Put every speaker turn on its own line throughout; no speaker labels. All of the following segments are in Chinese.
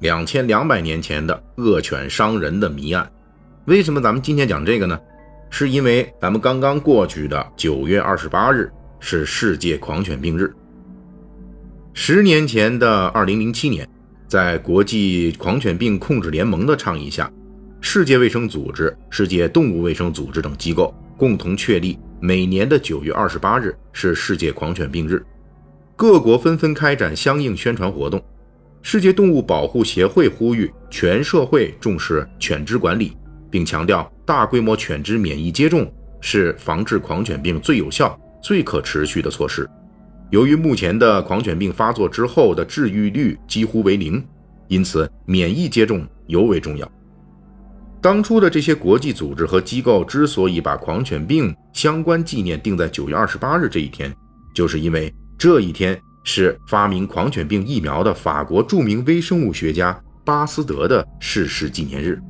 两千两百年前的恶犬伤人的谜案。为什么咱们今天讲这个呢？是因为咱们刚刚过去的九月二十八日是世界狂犬病日。十年前的二零零七年，在国际狂犬病控制联盟的倡议下，世界卫生组织、世界动物卫生组织等机构共同确立每年的九月二十八日是世界狂犬病日。各国纷纷开展相应宣传活动。世界动物保护协会呼吁全社会重视犬只管理，并强调大规模犬只免疫接种是防治狂犬病最有效、最可持续的措施。由于目前的狂犬病发作之后的治愈率几乎为零，因此免疫接种尤为重要。当初的这些国际组织和机构之所以把狂犬病相关纪念定在九月二十八日这一天，就是因为。这一天是发明狂犬病疫苗的法国著名微生物学家巴斯德的逝世纪念日。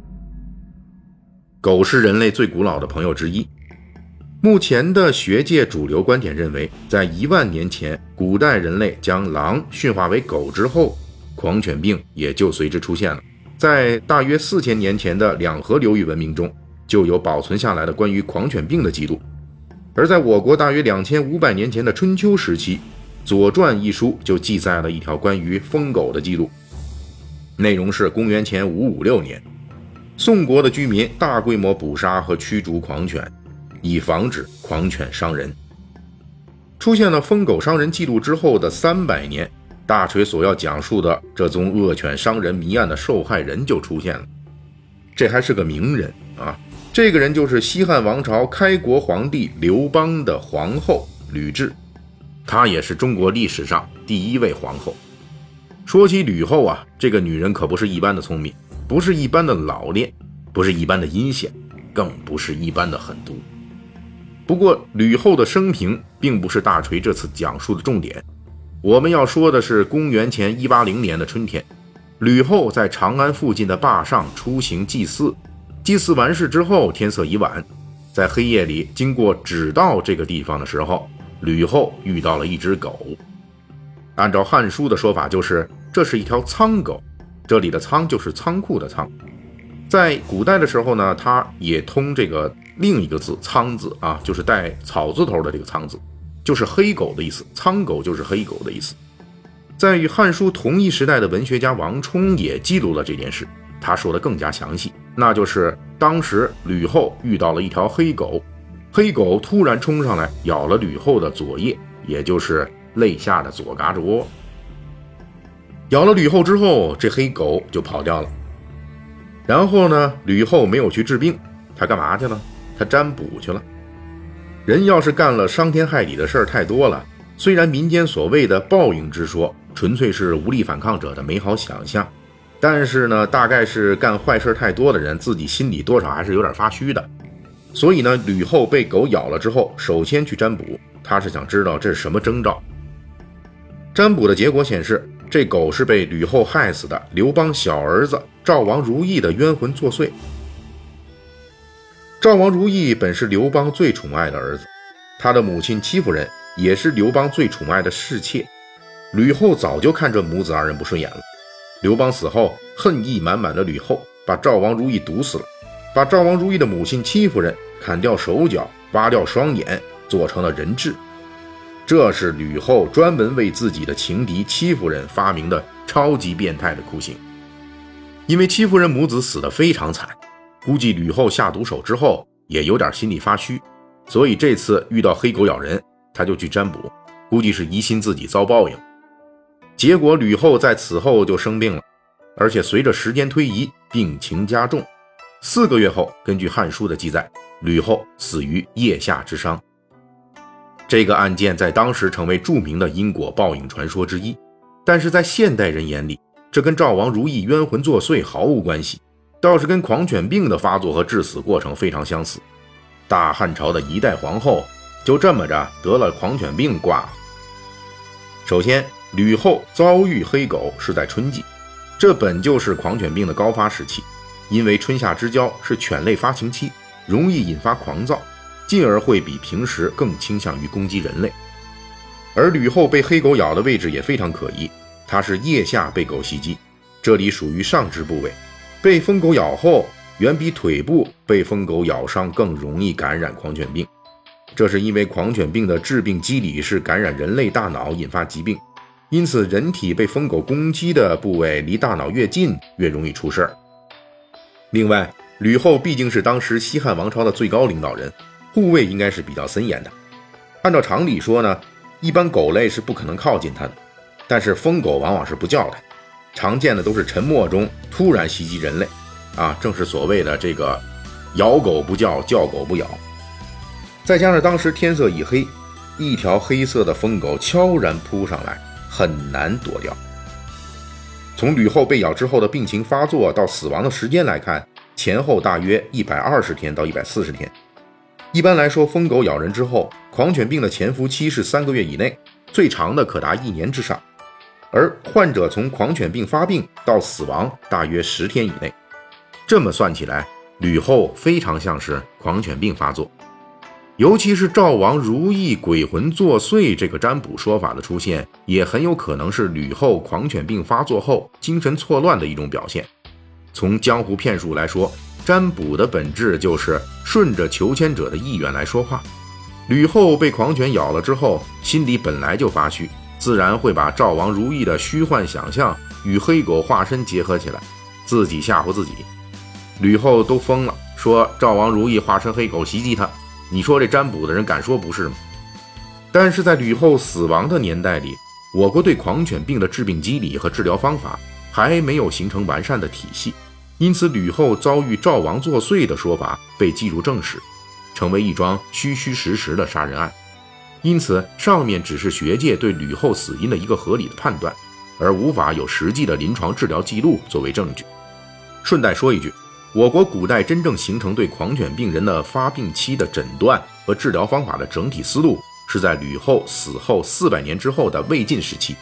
狗是人类最古老的朋友之一。目前的学界主流观点认为，在一万年前，古代人类将狼驯化为狗之后，狂犬病也就随之出现了。在大约四千年前的两河流域文明中，就有保存下来的关于狂犬病的记录。而在我国大约两千五百年前的春秋时期，《左传》一书就记载了一条关于疯狗的记录，内容是公元前五五六年，宋国的居民大规模捕杀和驱逐狂犬，以防止狂犬伤人。出现了疯狗伤人记录之后的三百年，大锤所要讲述的这宗恶犬伤人谜案的受害人就出现了，这还是个名人啊！这个人就是西汉王朝开国皇帝刘邦的皇后吕雉。她也是中国历史上第一位皇后。说起吕后啊，这个女人可不是一般的聪明，不是一般的老练，不是一般的阴险，更不是一般的狠毒。不过，吕后的生平并不是大锤这次讲述的重点。我们要说的是公元前一八零年的春天，吕后在长安附近的坝上出行祭祀。祭祀完事之后，天色已晚，在黑夜里经过只道这个地方的时候。吕后遇到了一只狗，按照《汉书》的说法，就是这是一条仓狗。这里的“仓”就是仓库的“仓”。在古代的时候呢，它也通这个另一个字“仓”字啊，就是带草字头的这个“仓”字，就是黑狗的意思。仓狗就是黑狗的意思。在与《汉书》同一时代的文学家王充也记录了这件事，他说的更加详细，那就是当时吕后遇到了一条黑狗。黑狗突然冲上来，咬了吕后的左腋，也就是肋下的左嘎吱窝。咬了吕后之后，这黑狗就跑掉了。然后呢，吕后没有去治病，她干嘛去了？她占卜去了。人要是干了伤天害理的事儿太多了，虽然民间所谓的报应之说纯粹是无力反抗者的美好想象，但是呢，大概是干坏事太多的人自己心里多少还是有点发虚的。所以呢，吕后被狗咬了之后，首先去占卜，他是想知道这是什么征兆。占卜的结果显示，这狗是被吕后害死的，刘邦小儿子赵王如意的冤魂作祟。赵王如意本是刘邦最宠爱的儿子，他的母亲戚夫人也是刘邦最宠爱的侍妾。吕后早就看这母子二人不顺眼了。刘邦死后，恨意满满的吕后把赵王如意毒死了。把赵王如意的母亲戚夫人砍掉手脚、挖掉双眼，做成了人质。这是吕后专门为自己的情敌戚夫人发明的超级变态的酷刑。因为戚夫人母子死得非常惨，估计吕后下毒手之后也有点心里发虚，所以这次遇到黑狗咬人，他就去占卜，估计是疑心自己遭报应。结果吕后在此后就生病了，而且随着时间推移，病情加重。四个月后，根据《汉书》的记载，吕后死于腋下之伤。这个案件在当时成为著名的因果报应传说之一。但是在现代人眼里，这跟赵王如意冤魂作祟毫无关系，倒是跟狂犬病的发作和致死过程非常相似。大汉朝的一代皇后就这么着得了狂犬病挂了。首先，吕后遭遇黑狗是在春季，这本就是狂犬病的高发时期，因为春夏之交是犬类发情期，容易引发狂躁，进而会比平时更倾向于攻击人类。而吕后被黑狗咬的位置也非常可疑，她是腋下被狗袭击，这里属于上肢部位，被疯狗咬后，远比腿部被疯狗咬伤更容易感染狂犬病。这是因为狂犬病的致病机理是感染人类大脑，引发疾病，因此人体被疯狗攻击的部位离大脑越近，越容易出事儿。另外，吕后毕竟是当时西汉王朝的最高领导人，护卫应该是比较森严的。按照常理说呢。一般狗类是不可能靠近它的，但是疯狗往往是不叫的，常见的都是沉默中突然袭击人类，啊，正是所谓的这个咬狗不叫，叫狗不咬。再加上当时天色已黑，一条黑色的疯狗悄然扑上来，很难躲掉。从吕后被咬之后的病情发作到死亡的时间来看，前后大约一百二十天到一百四十天。一般来说，疯狗咬人之后，狂犬病的潜伏期是三个月以内，最长的可达一年之上。而患者从狂犬病发病到死亡大约十天以内。这么算起来，吕后非常像是狂犬病发作。尤其是赵王如意鬼魂作祟这个占卜说法的出现，也很有可能是吕后狂犬病发作后精神错乱的一种表现。从江湖骗术来说。占卜的本质就是顺着求签者的意愿来说话。吕后被狂犬咬了之后，心里本来就发虚，自然会把赵王如意的虚幻想象与黑狗化身结合起来，自己吓唬自己。吕后都疯了，说赵王如意化身黑狗袭击他。你说这占卜的人敢说不是吗？但是在吕后死亡的年代里，我国对狂犬病的致病机理和治疗方法还没有形成完善的体系。因此，吕后遭遇赵王作祟的说法被记入正史，成为一桩虚虚实实的杀人案。因此，上面只是学界对吕后死因的一个合理的判断，而无法有实际的临床治疗记录作为证据。顺带说一句，我国古代真正形成对狂犬病人的发病期的诊断和治疗方法的整体思路，是在吕后死后四百年之后的魏晋时期。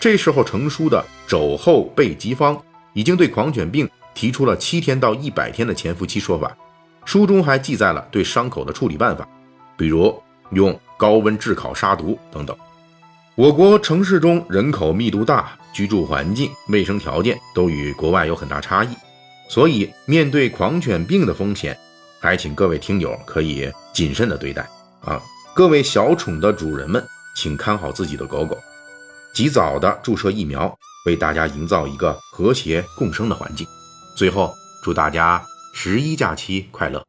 这时候成书的《肘后备急方》已经对狂犬病。提出了七天到一百天的潜伏期说法，书中还记载了对伤口的处理办法，比如用高温炙烤杀毒等等。我国城市中人口密度大，居住环境、卫生条件都与国外有很大差异，所以面对狂犬病的风险，还请各位听友可以谨慎的对待啊！各位小宠的主人们，请看好自己的狗狗，及早的注射疫苗，为大家营造一个和谐共生的环境。最后，祝大家十一假期快乐！